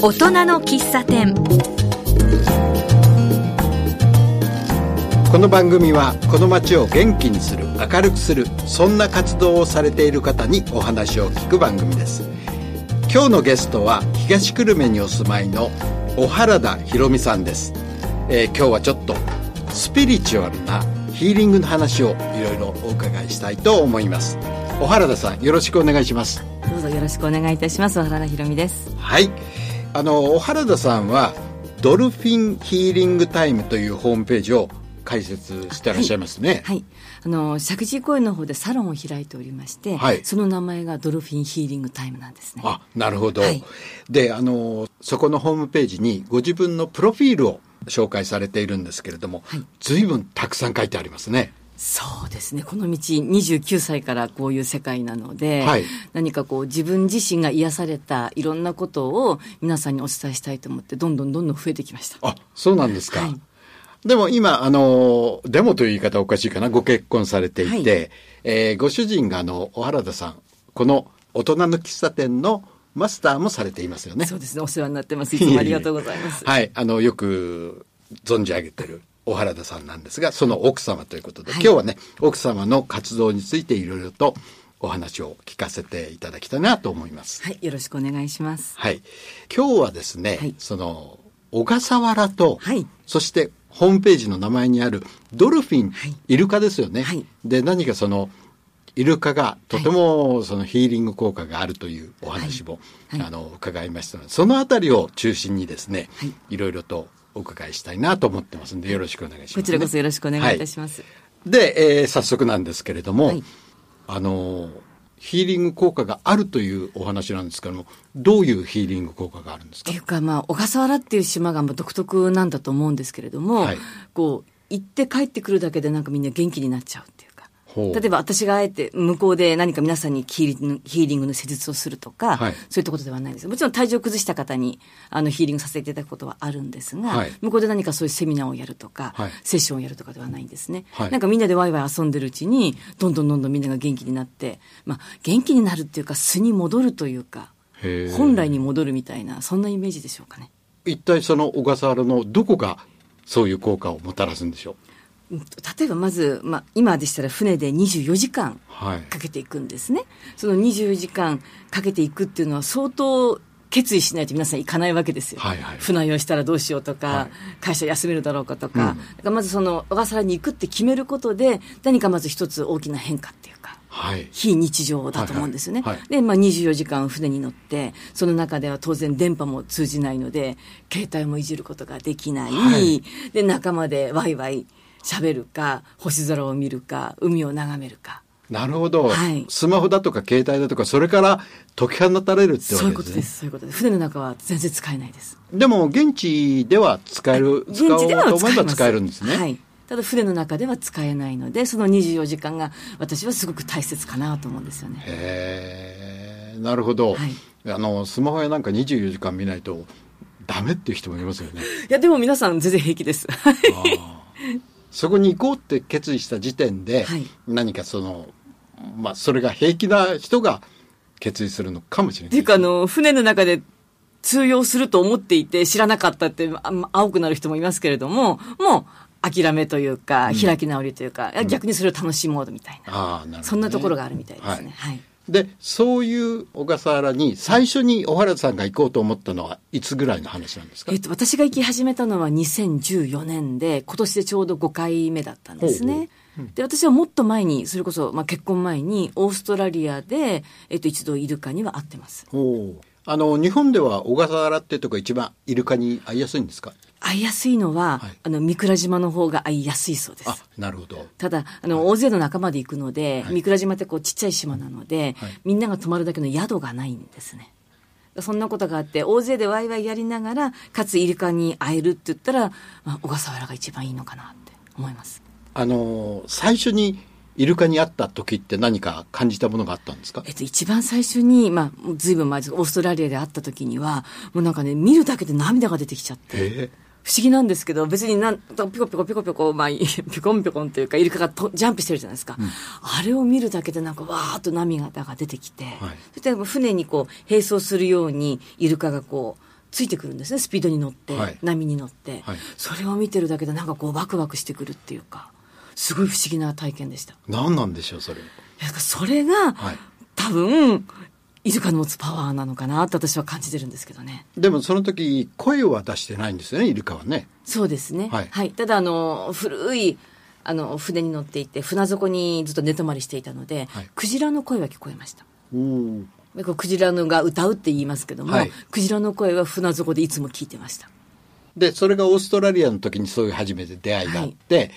大人の喫茶店。この番組はこの街を元気にする明るくするそんな活動をされている方にお話を聞く番組です。今日のゲストは東久留米にお住まいの小原田博美さんです、えー今日はちょっとスピリチュアルなヒーリングの話をいろいろお伺いしたいと思います。小原田さんよろしくお願いします。どうぞよろしくお願いいたします。小原田博美です。はいあの小原田さんはドルフィンヒーリングタイムというホームページを開設してらっしゃいますね、はい。あの、石神井公園の方でサロンを開いておりまして、はい。その名前がドルフィンヒーリングタイムなんですね。あなるほど、はい。であのそこのホームページにご自分のプロフィールを紹介されているんですけれども、はい。随分たくさん書いてありますねそうですね。この道29歳からこういう世界なので、はい何かこう自分自身が癒されたいろんなことを皆さんにお伝えしたいと思って、どんどんどんどん増えてきました。あそうなんですか、はいでも今あのでもという言い方はおかしいかなご結婚されていて、はいえーご主人があの小原田さんこの大人の喫茶店のマスターもされていますよねそうですね。お世話になってます。いつもありがとうございます。はい、あの、よく存じ上げてる小原田さんなんですが、その奥様ということで、はい今日はね、奥様の活動についていろいろとお話を聞かせていただきたいなと思います。はい。よろしくお願いします。はい。今日はですね、はいその、小笠原と、はいそしてホームページの名前にあるドルフィン、はいイルカですよね。はいで、何かその、イルカがとてもそのヒーリング効果があるというお話も、あの伺いましたのでそのあたりを中心にですね、はいいろいろとお伺いしたいなと思ってますんでよろしくお願いします、こちらこそよろしくお願いいたします。はい。で、えー早速なんですけれども、はい。あのヒーリング効果があるというお話なんですけどもどういうヒーリング効果があるんですか？っていうか、まあ、小笠原っていう島が独特なんだと思うんですけれども、はい。こう、行って帰ってくるだけでなんかみんな元気になっちゃうっていう例えば私があえて向こうで何か皆さんにヒーリングヒーリングの施術をするとか、はい。そういったことではないんです。もちろん体調を崩した方にあのヒーリングさせていただくことはあるんですが、はい。向こうで何かそういうセミナーをやるとか、はい。セッションをやるとかではないんですね、はい。なんかみんなでワイワイ遊んでるうちにどんどんどんどんみんなが元気になって、まあ、元気になるっていうか素に戻るというか本来に戻るみたいなそんなイメー。ジでしょうかね。一体その小笠原のどこがそういう効果をもたらすんでしょう例えばまず、まあ、今でしたら船で24時間はいかけていくんですね。その24時間かけていくっていうのは相当決意しないと皆さん行かないわけですよ。はいはい船酔いしたらどうしようとか、はい会社休めるだろうかとか。うんだからまずその小笠原に行くって決めることで何かまず一つ大きな変化っていうか。はい非日常だと思うんですよね。はいはいはいで、まあ、24時間船に乗って、その中では当然電波も通じないので、携帯もいじることができない。はいで、仲間でワイワイ喋るか、星空を見るか、海を眺めるか。なるほど、はいスマホだとか携帯だとかそれから解き放たれるってそういうわけですねことです。そういうことです。船の中は全然使えないです。でも現地では使える、使おう現地ではと思え使えるんですね、はい。ただ船の中では使えないので、その24時間が私はすごく大切かなと思うんですよね。へえなるほど、はいあのスマホやなんか24時間見ないとダメっていう人もいますよねいや、でも皆さん全然平気です。そこに行こうって決意した時点で、はい。何かそのまあそれが平気な人が決意するのかもしれない。っていうか、あの、船の中で通用すると思っていて知らなかったって、あ青くなる人もいますけれども、もう諦めというか、開き直りというか、逆にそれを楽しもうみたいな、ああなるほどね、そんなところがあるみたいですね。はい。でそういう小笠原に最初に小原さんが行こうと思ったのはいつぐらいの話なんですか、えっと、私が行き始めたのは2014年で、今年でちょうど5回目だったんですね。で、私はもっと前に、それこそ、まあ、結婚前に、オーストラリアで、えっと、一度イルカには会ってます。おう。あの日本では小笠原ってとこが一番イルカに会いやすいんですか？会いやすいのは、はいあの、三倉島の方が会いやすいそうです。あなるほどただ、あの、大勢の仲間で行くので、はい三倉島ってこうちっちゃい島なので、はいみんなが泊まるだけの宿がないんですね。そんなことがあって、大勢でワイワイやりながら、かつイルカに会えるって言ったら、まあ、小笠原が一番いいのかなって思います。あの最初にイルカに会った時って何か感じたものがあったんですか？えっと、一番最初に、まあ、ずいぶん前ですオーストラリアで会った時には、もうなんかね、見るだけで涙が出てきちゃって。え不思議なんですけど、別になん、ピコピコピコピコ、まあ、ピコンピコンというか、イルカがとジャンプしてるじゃないですか。あれを見るだけでなんか、わーっと涙が出てきて、はい。そして船にこう、並走するように、イルカがこう、ついてくるんですね。スピードに乗って、はい。波に乗って、はい。それを見てるだけでなんかこうワクワクしてくるっていうかすごい不思議な体験でした。何なんでしょうそれ。なんかそれが、はい。多分イルカの持つパワーなのかなって私は感じてるんですけどね。でもその時声は出してないんですよねイルカはね。そうですね。はい。ただあの古いあの船に乗っていて船底にずっと寝泊まりしていたので、はい。クジラの声は聞こえました。うん。でこうクジラのが歌うって言いますけども、はい。クジラの声は船底でいつも聞いてました。でそれがオーストラリアの時にそういう初めて出会いがあって、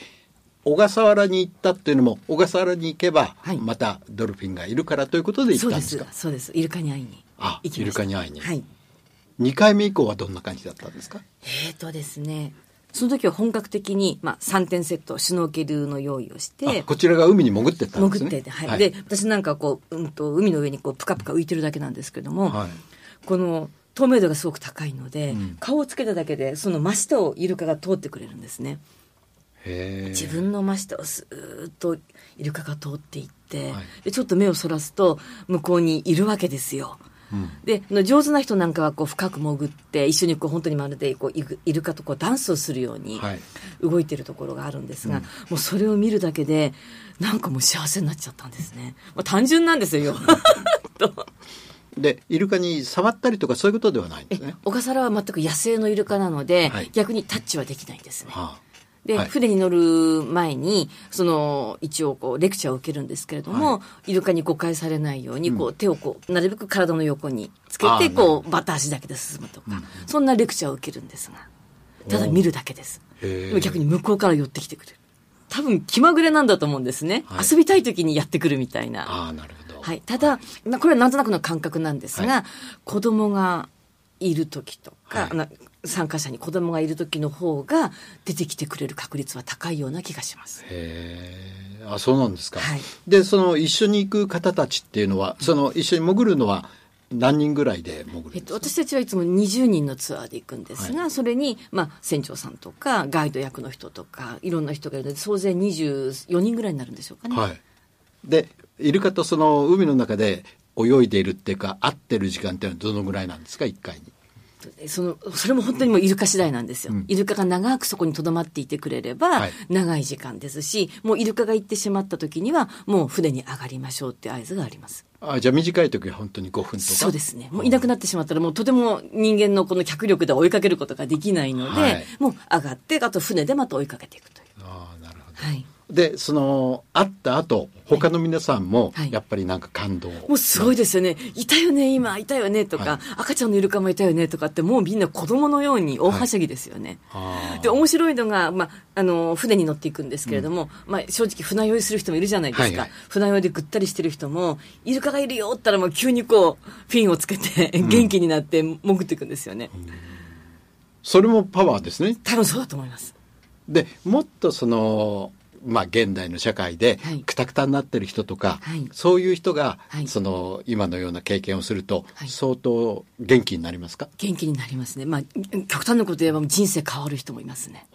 小笠原に行ったっていうのも小笠原に行けばはい。またドルフィンがいるからということで行ったんですか、す。そうです。イルカに会いにあ行きました。イルカに会いに。はい。2回目以降はどんな感じだったんですか？えーとですねその時は本格的に、まあ、3点セットシュノーケルの用意をしてあこちらが海に潜ってったんですね。潜ってて、はい。で私なんかこう、うん、と海の上にこうプカプカ浮いてるだけなんですけども、はい。この透明度がすごく高いので、ん。顔をつけただけでその真下をイルカが通ってくれるんですね自分の真下をスーッとイルカが通っていって、はい。でちょっと目をそらすと向こうにいるわけですよ。うん。で上手な人なんかはこう深く潜って一緒にこう本当にまるでこうイルカとこうダンスをするようにはい。動いてるところがあるんですが、うん。もうそれを見るだけでなんかもう幸せになっちゃったんですね、まあ、単純なんですよ と。でイルカに触ったりとかそういうことではないんでえすね。小笠原は全く野生のイルカなので、はい。逆にタッチはできないんですね。はで、はい。船に乗る前に、その、一応こう、レクチャーを受けるんですけれども、はイルカに誤解されないように、こう、手をこう、なるべく体の横につけて、こう、バタ足だけで進むとか、そんなレクチャーを受けるんですが、ただ見るだけです。でも逆に向こうから寄ってきてくれる。多分、気まぐれなんだと思うんですね。はい。遊びたい時にやってくるみたいな。ああなるほど。はい。ただ、まあこれはなんとなくの感覚なんですが、は子供がいる時とか、はい参加者に子供がいる時の方が出てきてくれる確率は高いような気がします。へえあそうなんですか、はい。でその一緒に行く方たちっていうのはその一緒に潜るのは何人ぐらいで潜るんえっと、私たちはいつも20人のツアーで行くんですが、それに、まあ、船長さんとか、ガイド役の人とか、いろんな人がいるので、総勢24人ぐらいになるんでしょうかね。はい。でイルカとその海の中で泳いでいるっていうか会ってる時間っていうのはどのぐらいなんですか？1回にそのそれも本当にもうイルカ次第なんですよ、うん。イルカが長くそこにとどまっていてくれればはい。長い時間ですし、もうイルカが行ってしまった時にはもう船に上がりましょうって合図があります。あじゃあ短い時は本当に5分とか？そうですね。もういなくなってしまったらもうとても人間のこの脚力で追いかけることができないので、はい。もう上がってあと船でまた追いかけていくという。ああなるほど。はいでその会った後他の皆さんもはい。やっぱりなんか感動、もうすごいですよね。いたよね、今、いたよね、とか、はい。赤ちゃんのイルカもいたよね、とかって、もうみんな子供のように大はしゃぎですよね。で、面白いのが、まあ、あの、船に乗っていくんですけれども、まあ、正直船酔いする人もいるじゃないですか。はいはい。船酔いでぐったりしてる人も、イルカがいるよって言ったら、もう急にこう、フィンをつけて、元気になって潜っていくんですよね。それもパワーですね。多分そうだと思います。でもっとそのまあ現代の社会ではい。くたくたになってる人とか、はい。そういう人が、はい。その今のような経験をすると、はい。相当元気になりますか？元気になりますね。まあ、極端なこと言えば人生変わる人もいますね。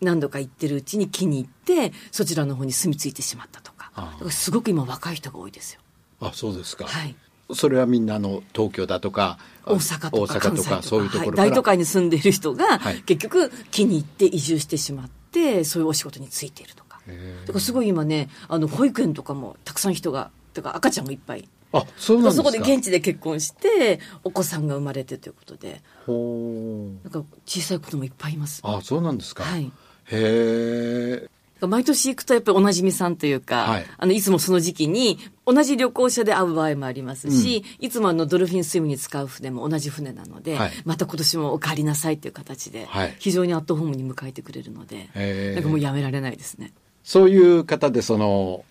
何度か行ってるうちに気に入ってそちらの方に住み着いてしまったとか。すごく今若い人が多いですよ。あそうですか、はい。それはみんなあの東京だとか大阪とかとかそういうところはい、大都会に住んでいる人が、はい。結局気に入って移住してしまってそういうお仕事に就いているとかだからすごい今ねあの保育園とかもたくさん人がとか赤ちゃんがいっぱい。あそうなんですか。そこで現地で結婚してお子さんが生まれてということで。ほう。なんか小さい子供いっぱいいます。あそうなんですか、はい。へえ毎年行くとやっぱりおなじみさんというか、はい。い、あのいつもその時期に同じ旅行者で会う場合もありますし、いつもあのドルフィンスイムに使う船も同じ船なので、はい。また今年もお帰りなさいという形で、はい。非常にアットホームに迎えてくれるので、なんかもうやめられないですね。そういう方でその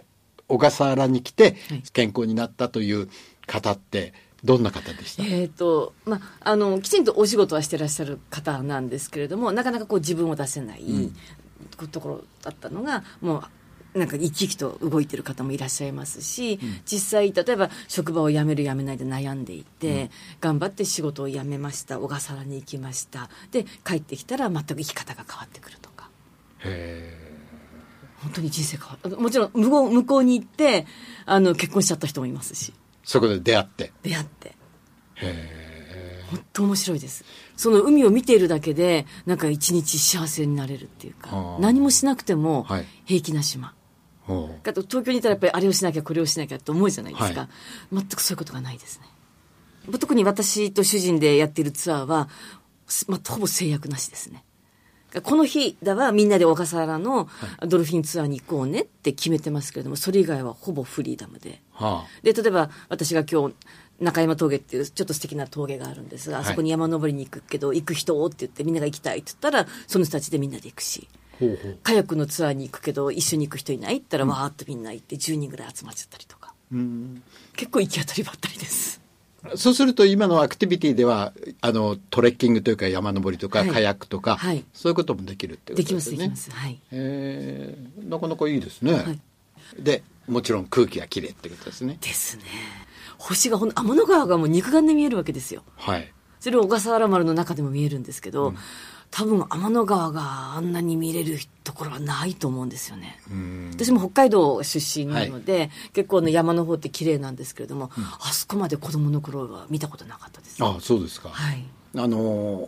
小笠原に来てはい。健康になったという方ってどんな方でした、えーとまあ、あのきちんとお仕事はしてらっしゃる方なんですけれどもなかなかこう自分を出せない、ん。ところだったのがもうなんか生き生きと動いてる方もいらっしゃいますし、実際例えば職場を辞める辞めないで悩んでいて、頑張って仕事を辞めました小笠原に行きましたで帰ってきたら全く生き方が変わってくるとか。へ本当に人生変わる。もちろん向こう向こうに行ってあの結婚しちゃった人もいますし。そこで出会って。出会って。へ本当面白いです。その海を見ているだけで、なんか一日幸せになれるっていうか何もしなくてもはい。平気な島。ほう。あと東京にいたらやっぱりあれをしなきゃこれをしなきゃって思うじゃないですか、は全くそういうことがないですね。特に私と主人でやっているツアーは、すまあ、ほぼ制約なしですねこの日だはみんなで小笠原のドルフィンツアーに行こうねって決めてますけれどもそれ以外はほぼフリーダムで。はで例えば私が今日中山峠っていうちょっと素敵な峠があるんですが、はい。そこに山登りに行くけど行く人って言ってみんなが行きたいって言ったらその人たちでみんなで行くし。あほうほう。カヤックのツアーに行くけど一緒に行く人いないって言ったら、わーっとみんな行って10人ぐらい集まっちゃったりとか。うん。結構行き当たりばったりですそうすると今のアクティビティではあのトレッキングというか山登りとか、はい。カヤックとか、はい。そういうこともできるってことできますですよねできます。はいえー。なかなかいいですね、はい。でもちろん空気がきれいってことですね。ですね。星がほん天の川がもう肉眼で見えるわけですよ。はい。それを小笠原丸の中でも見えるんですけど、多分天の川があんなに見れるところはないと思うんですよね。うん。私も北海道出身なので、結構ね山の方って綺麗なんですけれども、あそこまで子供の頃は見たことなかったです。あそうですか、はい。あのー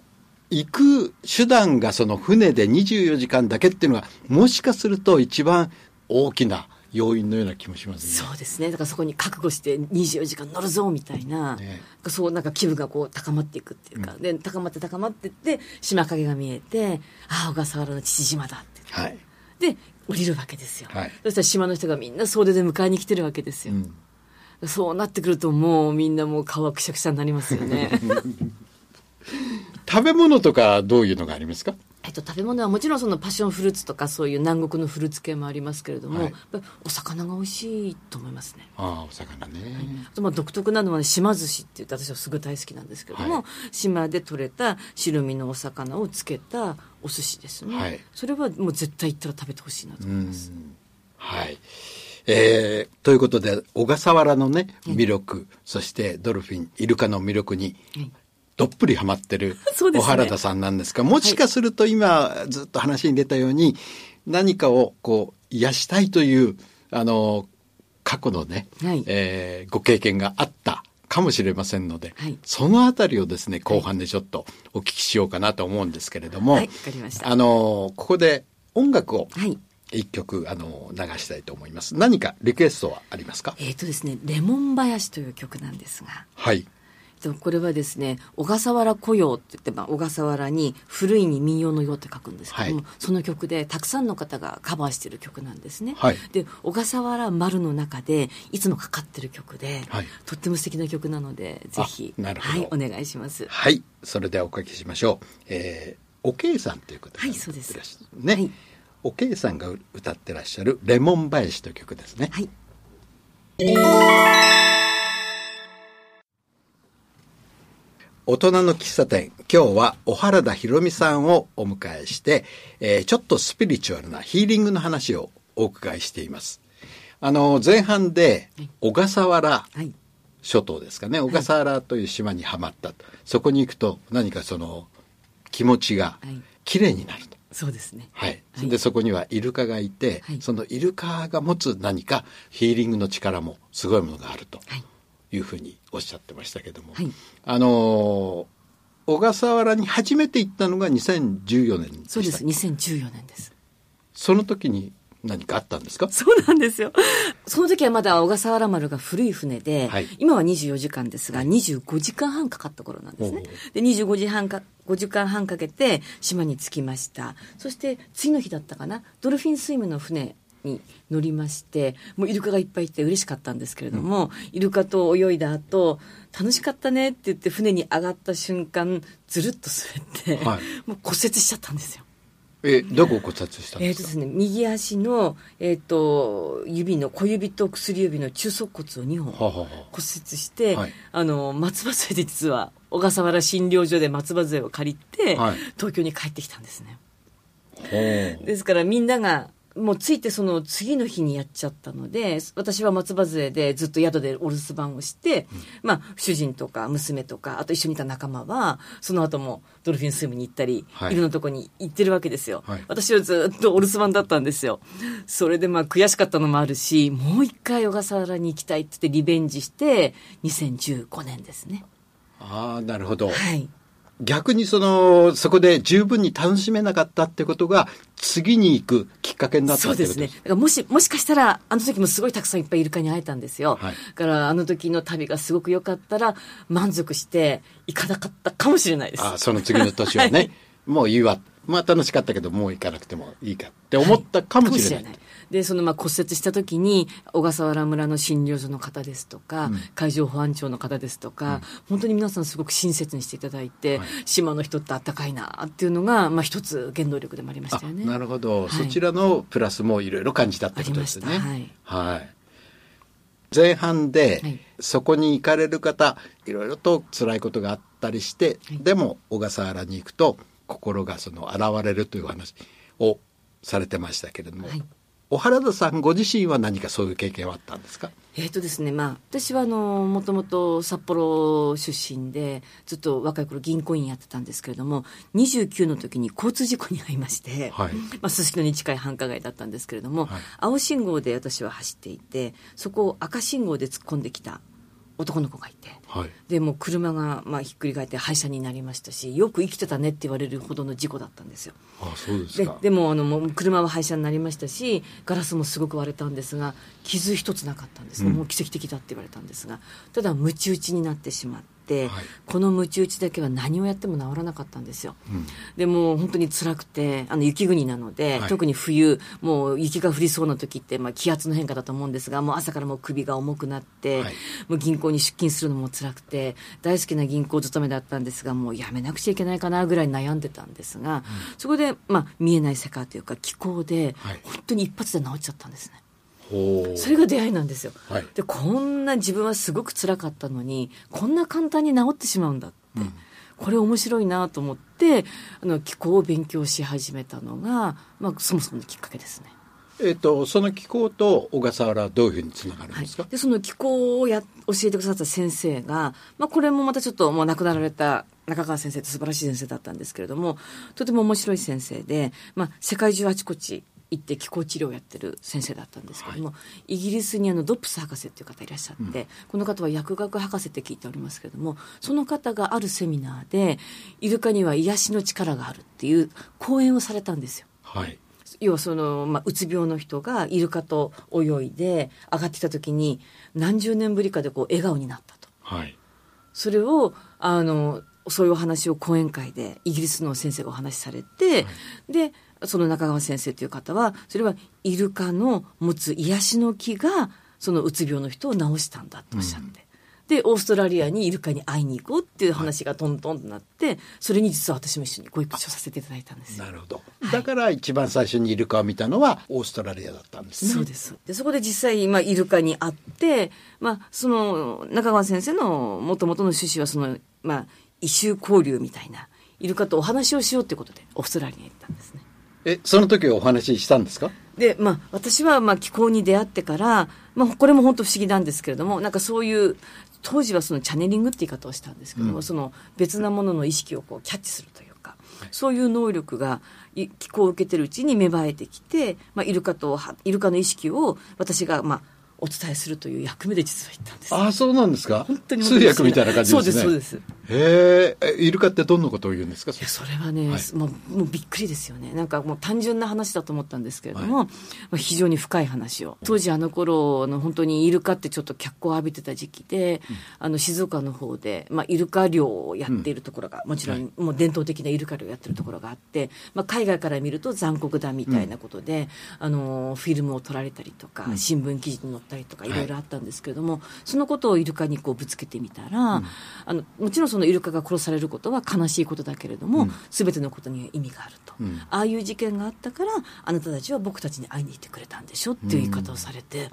行く手段がその船で24時間だけっていうのがもしかすると一番大きな要因のような気もしますね。そうですね。だからそこに覚悟して24時間乗るぞみたいな、ね。そうなんか気分がこう高まっていくっていうか、で高まって高まってって島影が見えてああ小笠原の父島だって。はい。で降りるわけですよ、はい。そしたら島の人がみんな総出で迎えに来てるわけですよ、うん。そうなってくるともうみんなもう顔はくしゃくしゃになりますよね 食べ物とかどういうのがありますか？えっと、食べ物はもちろんそのパッションフルーツとかそういう南国のフルーツ系もありますけれども、はい。お魚が美味しいと思いますね。ああ、お魚ね。あとまあ独特なのは、ね、島寿司って言って私はすごい大好きなんですけれども、はい。島で採れた白身のお魚をつけたお寿司ですね、はい。それはもう絶対行ったら食べてほしいなとうん思います、はい。えーということで、小笠原のね、魅力、そしてドルフィン、イルカの魅力に、はいどっぷりハマってる 小原田さんなんですが、もしかすると今、ずっと話に出たように、何かをこう、癒したいという、あの、過去のね、はい。えーご経験があったかもしれませんので、はい。そのあたりをですね、後半でちょっとお聞きしようかなと思うんですけれども、はい。わかりました。あの、ここで音楽をはい。一曲、あの、流したいと思います。何かリクエストはありますか？えっ、とですね「レモン林」という曲なんですが。はい。とこれはですね小笠原古謡って言って、まあ、小笠原に古いに民謡のよって書くんですけども、はい。その曲でたくさんの方がカバーしてる曲なんですね、はい。で小笠原丸の中でいつもかかってる曲で、はい。とっても素敵な曲なのでぜひはい、お願いします。はい。それではおかけしましょう。えー、おけいさんという方がはいそうです。いらっしゃるね。はい。おけいさんが歌ってらっしゃるレモン林という曲ですね。はい大人の喫茶店。今日は小原田博美さんをお迎えして、えーちょっとスピリチュアルなヒーリングの話をお伺いしています。あの、前半で小笠原はい諸島ですかね、小笠原という島にはまったと。そこに行くと何かその気持ちがはい綺麗になると。そうですねはい。はいで、そこにはイルカがいて、はいそのイルカが持つ何かヒーリングの力もすごいものがあるとはいいうふうにおっしゃってましたけども、はい。あのー小笠原に初めて行ったのが2014年でしたそうです。2014年です。その時に何かあったんですか？そうなんですよ。その時はまだ小笠原丸が古い船で、はい。今は24時間ですが、25時間半かかった頃なんですね。で、25時半か、5時間半かけて島に着きました。そして次の日だったかな、ドルフィンスイムの船に乗りまして、もうイルカがいっぱいいて嬉しかったんですけれども、イルカと泳いだ後、楽しかったねって言って船に上がった瞬間、ずるっと滑って、はい。もう骨折しちゃったんですよ。えどこを骨折したんえーですか、とですね、右足の、えー、と指の小指と薬指の中足骨を2本骨折して、はい。あの松葉杖で実は小笠原診療所で松葉杖を借りて、はい。東京に帰ってきたんですね。ですからみんながもうついてその次の日にやっちゃったので私は松葉杖でずっと宿でお留守番をして、まあ、主人とか娘とかあと一緒にいた仲間はその後もドルフィンスイムに行ったり、はい。い、ろんなとこに行ってるわけですよ、はい。私はずっとお留守番だったんですよ。それでまあ悔しかったのもあるしもう一回小笠原に行きたいって言ってリベンジして2015年ですね。ああ、なるほど。はい。逆にその、そこで十分に楽しめなかったってことが、次に行くきっかけになったそうです。ね。だからもし、もしかしたら、あの時もすごいたくさんいっぱいイルカに会えたんですよ。はいだから、あの時の旅がすごく良かったら、満足して行かなかったかもしれないです。ああ、その次の年はね、はいもういいわ。まあ楽しかったけど、もう行かなくてもいいかって思ったかもしれない。で、そのまあ骨折した時に、小笠原村の診療所の方ですとか、海上保安庁の方ですとか、本当に皆さんすごく親切にしていただいて、はい。島の人ってあったかいなっていうのが、まあ一つ原動力でもありましあたよね。なるほど、はい。そちらのプラスもいろいろ感じたってことですね。はい。前半で、はい。そこに行かれる方いろいろと辛いことがあったりして、はい。でも小笠原に行くと心がその現れるというお話をされてましたけれども、はい。小原田さんご自身は何かそういう経験はあったんですか？えーとですねまあ、私はあのもともと札幌出身でずっと若い頃銀行員やってたんですけれども29の時に交通事故に遭いまして、はい。まあ、すすきのに近い繁華街だったんですけれども、はい。青信号で私は走っていてそこを赤信号で突っ込んできた男の子がいて。はいでもう車がまあひっくり返って廃車になりましたしよく生きてたねって言われるほどの事故だったんですよ。あそうですかででもあのもう車は廃車になりましたしガラスもすごく割れたんですが傷一つなかったんです、うんもう奇跡的だって言われたんですがただムチ打ちになってしまって、はい。このムチ打ちだけは何をやっても治らなかったんですよ、うん。でもう本当に辛くてあの雪国なので、はい。特に冬もう雪が降りそうな時って、まあ、気圧の変化だと思うんですがもう朝からもう首が重くなって、はい。もう銀行に出勤するのも辛くて大好きな銀行勤めだったんですがもうやめなくちゃいけないかなぐらい悩んでたんですが、そこで、まあ、見えない世界というか気候で、はい。本当に一発で治っちゃったんですね。それが出会いなんですよ。はい。でこんな自分はすごく辛かったのにこんな簡単に治ってしまうんだって、これ面白いなと思ってあの気候を勉強し始めたのが、まあ、そもそものきっかけですね。えっ、とその気候と小笠原はどういうふうにつながるんはいですか、、でその気候をや教えてくださった先生が、まあ、これもまたちょっともう亡くなられた中川先生って素晴らしい先生だったんですけれどもとても面白い先生で、まあ、世界中あちこち行って気候治療をやってる先生だったんですけれども、イギリスにあのドップス博士っていう方いらっしゃって、この方は薬学博士って聞いておりますけれどもその方があるセミナーでイルカには癒しの力があるっていう講演をされたんですよ。はい。要はその、まあ、うつ病の人がイルカと泳いで上がってきた時に何十年ぶりかでこう笑顔になったと。はい。それをあのそういうお話を講演会でイギリスの先生がお話しされて、でその中川先生という方はそれはイルカの持つ癒しの木がそのうつ病の人を治したんだとおっしゃって。でオーストラリアにイルカに会いに行こうっていう話がトントンとなって、それに実は私も一緒にご一緒させていただいたんですよ。なるほど、はい。だから一番最初にイルカを見たのはオーストラリアだったんですね。そうですでそこで実際、まあ、イルカに会って、まあ、その中川先生のもともとの趣旨はその、まあ、異種交流みたいなイルカとお話をしようってことでオーストラリアに行ったんですねえその時お話ししたんですか？で、まあ、私は、まあ、気候に出会ってから、まあ、これも本当不思議なんですけれどもなんかそういう当時はそのチャネリングって言い方をしたんですけども、うん。その別なものの意識をこうキャッチするというか、そういう能力がい気候を受けてるうちに芽生えてきて、まあ、イルカとはイルカの意識を私が、まあ、お伝えするという役目で実は行ったんです。ああそうなんですか？本当に通訳みたいな感じですね。そうですそうです。へえイルカってどんなことを言うんですか？いやそれはね、はい。もうもうびっくりですよね。なんかもう単純な話だと思ったんですけれども、まあ、非常に深い話を。当時あの頃の本当にイルカってちょっと脚光を浴びてた時期で、あの静岡の方で、まあ、イルカ漁をやっているところが、もちろんもう伝統的なイルカ漁をやってるところがあって、まあ、海外から見ると残酷だみたいなことで、あのフィルムを撮られたりとか、新聞記事に載ったりとかいろいろあったんですけれども、そのことをイルカにこうぶつけてみたら、あのもちろんそのイルカが殺されることは悲しいことだけれども、すべてのことには意味があると、ん。ああいう事件があったからあなたたちは僕たちに会いに行ってくれたんでしょっていう言い方をされて、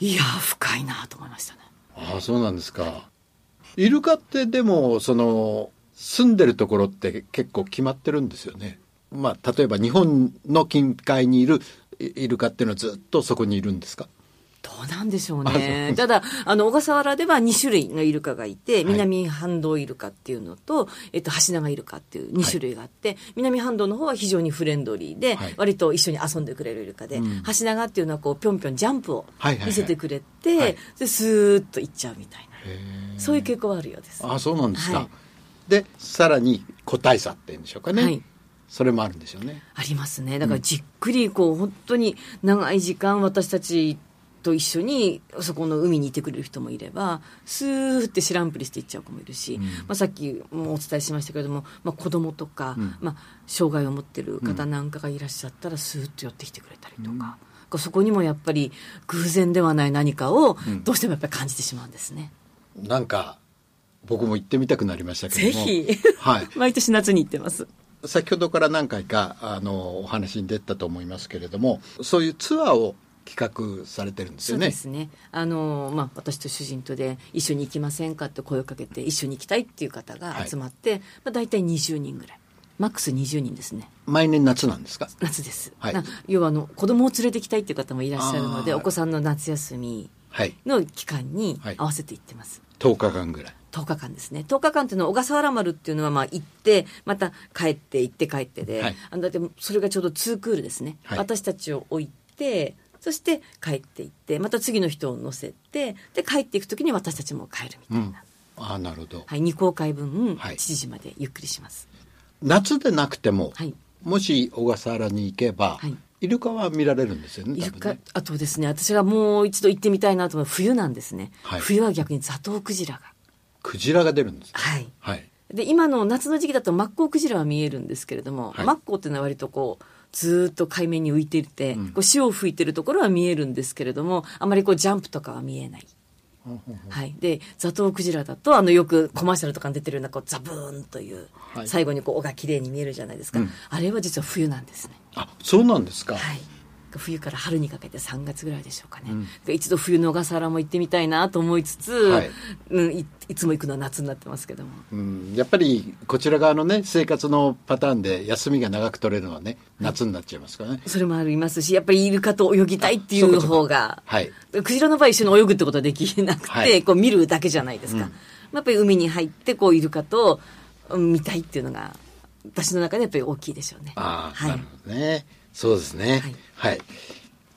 いやー深いなと思いましたね。ああそうなんですか。イルカってでもその住んでるところって結構決まってるんですよね。まあ例えば日本の近海にいるイイルカっていうのはずっとそこにいるんですか？どうなんでしょうね。ただ、あの、小笠原では2種類のイルカがいて、い。南半島イルカっていうのと、えっと、橋長イルカっていう2種類があって、南半島の方は非常にフレンドリーで、はい。割と一緒に遊んでくれるイルカで、うん。橋長っていうのはこう、ぴょんぴょんジャンプをはいはいはい。見せてくれて、はい。で、スーッと行っちゃうみたいな。そういう傾向はあるようですあそうなんですか、はい。でさらに個体差っていうんでしょうかね、はい。それもあるんでしょうね。ありますね。だからじっくりこう、本当に長い時間私たちと一緒にそこの海にいてくれる人もいれば、スーって知らんぷりしていっちゃう子もいるし、まあ、さっきもお伝えしましたけれども、まあ、子供とか、まあ、障害を持ってる方なんかがいらっしゃったら、スーッと寄ってきてくれたりとか、そこにもやっぱり偶然ではない何かをどうしてもやっぱり感じてしまうんですね。なんか僕も行ってみたくなりましたけども。ぜひ、はい。毎年夏に行ってます。先ほどから何回かあのお話に出たと思いますけれどもそういうツアーを企画されてるんですそうよねですね。あの、まあ、私と主人とで一緒に行きませんかって声をかけて一緒に行きたいっていう方が集まって、まあ、大体20人ぐらい。マックス20人ですね。毎年夏なんですか？夏です。はいな要はあの、子供を連れてきたいっていう方もいらっしゃるので、お子さんの夏休みはいの期間にはい合わせて行ってます。10日間ぐらい10日間ですね。10日間っていうのは小笠原丸っていうのはまあ行って、また帰って行って帰ってで、はいあのだってそれがちょうど2クールですね。はい私たちを置いて、そして帰って行って、また次の人を乗せて、で帰っていくときに私たちも帰るみたいな。ああなるほど、はい、2公開分、はい。父島でゆっくりします。夏でなくても、はい。もし小笠原に行けば、はい。イルカは見られるんですよねイルカね。あとですね、私がもう一度行ってみたいなと思う冬なんですね。はい。冬は逆にザトウクジラが。クジラが出るんですはい。はい。で、今の夏の時期だとマッコウクジラは見えるんですけれども、はい。マッコウっていうのは割とこう、ずーっと海面に浮いていて、こう潮を吹いてるところは見えるんですけれども、あまりこうジャンプとかは見えない。はい。で、ザトウクジラだと、あの、よくコマーシャルとかに出てるような、こう、ザブーンという、はい最後にこう、尾が綺麗に見えるじゃないですか。うんあれは実は冬なんですね。あそうなんですか、はい。冬から春にかけて3月ぐらいでしょうかね。一度冬の小笠原も行ってみたいなと思いつつ、はいうんい、いつも行くのは夏になってますけども。うん、やっぱりこちら側のね生活のパターンで休みが長く取れるのはね夏になっちゃいますからね、それもありますし、やっぱりイルカと泳ぎたいっていう方が、はいクジラの場合一緒に泳ぐってことはできなくて、はいこう見るだけじゃないですか。うんまあやっぱり海に入って、こうイルカとうん見たいっていうのが、私の中でやっぱり大きいでしょうね。ああ、はいなる。ほどねそうですね。はい。はい、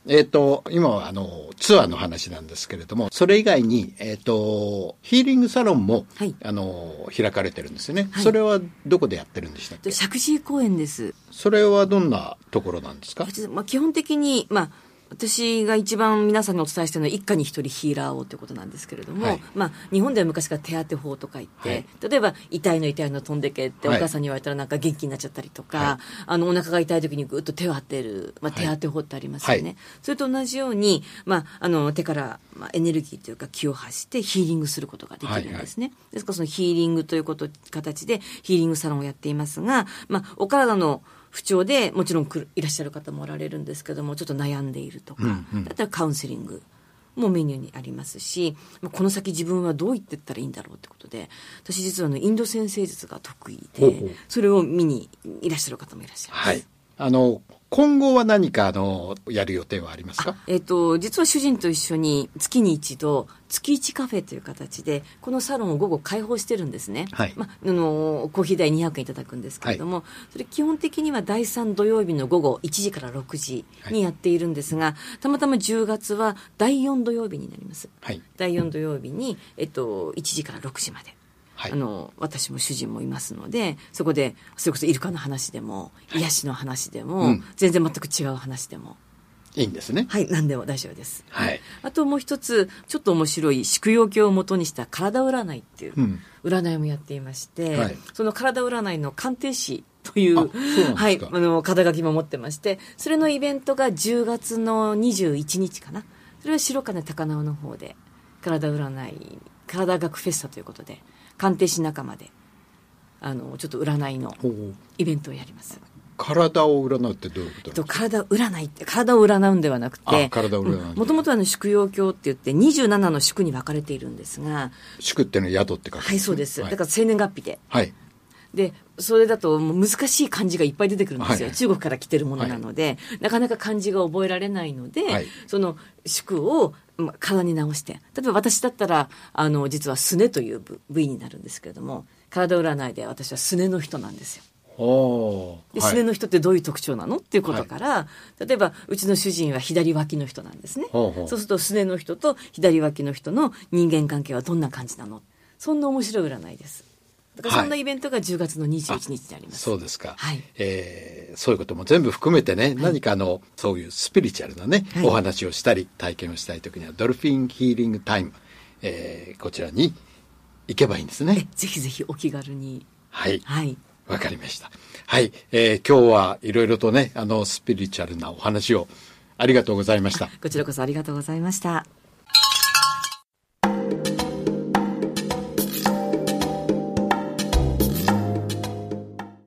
えっ、と今はあのツアーの話なんですけれどもそれ以外に、えっとヒーリングサロンも、はい。あの開かれてるんですよね、はい。それはどこでやってるんでしたっけ？で石神井公園です。それはどんなところなんですか？まあ、基本的に、まあ、私が一番皆さんにお伝えしているのは一家に一人ヒーラーをということなんですけれども、はい。まあ、日本では昔から手当て法とか言って、はい。例えば痛いの痛いの飛んでけっておはい。母さんに言われたらなんか元気になっちゃったりとか、はい。あのお腹が痛い時にぐっと手を当てる、まあ、はい。手当て法ってありますよね、はい。それと同じように、まあ、あの手から、まあ、エネルギーというか気を発してヒーリングすることができるんですね、ですからそのヒーリングということ形でヒーリングサロンをやっていますが、まあ、お体の不調でもちろんいらっしゃる方もおられるんですけどもちょっと悩んでいるとか、うんうん。だったらカウンセリングもメニューにありますしまあこの先自分はどう言ってったらいいんだろうってことで私実はあのインド先生術が得意でそれを見にいらっしゃる方もいらっしゃいます。はいあの今後は何かあのやる予定はありますか？えっ、と、実は主人と一緒に月に一度、月一カフェという形で、このサロンを午後開放してるんですね。はいまあ、あの、コーヒー代200円いただくんですけれども、それ基本的には第3土曜日の午後1時から6時にやっているんですが、たまたま10月は第4土曜日になります。はい第4土曜日に、えっと、1時から6時まで。はい。あの私も主人もいますのでそこでそれこそイルカの話でも癒しの話でも、うん。全然全く違う話でも。いいんですね。はい何でも大丈夫です、はい。あともう一つちょっと面白い宿陽鏡をもとにした体占いっていううん。占いもやっていまして、はい。その体占いの鑑定士というはい、あの肩書きも持ってましてそれのイベントが10月の21日かな。それは白金高輪の方で体占い体学フェスタということで鑑定士仲間であのちょっと占いのイベントをやります。体を占うってどういうことえっと、体占いって、体を占うんではなくて、あ体を占うもともとあの宿陽教って言って27の宿に分かれているんですが、宿っていうのは宿って書くんはい、そうです。はいだから生年月日で。はいで、それだと難しい漢字がいっぱい出てくるんですよ。はい中国から来てるものなので、なかなか漢字が覚えられないので、はい。その宿をまあ体に直して、例えば私だったら、あの、実はすねという部部位になるんですけれども、体占いで私はすねの人なんですよ。おで、すねの人ってどういう特徴なのっていうことから、例えば、うちの主人は左脇の人なんですね。そうすると、すねの人と左脇の人の人間関係はどんな感じなの？そんな面白い占いです。だからはいそんなイベントが10月の21日にあります。そうですか。はいえーそういうことも全部含めてね、何かあの、そういうスピリチュアルなね、はいお話をしたり、体験をしたいときには、ドルフィンヒーリングタイム、えーこちらに行けばいいんですえね。ぜひぜひお気軽に。はい。はい。わかりました。はい。えー今日はいろいろとね、あの、スピリチュアルなお話をありがとうございました。こちらこそありがとうございました。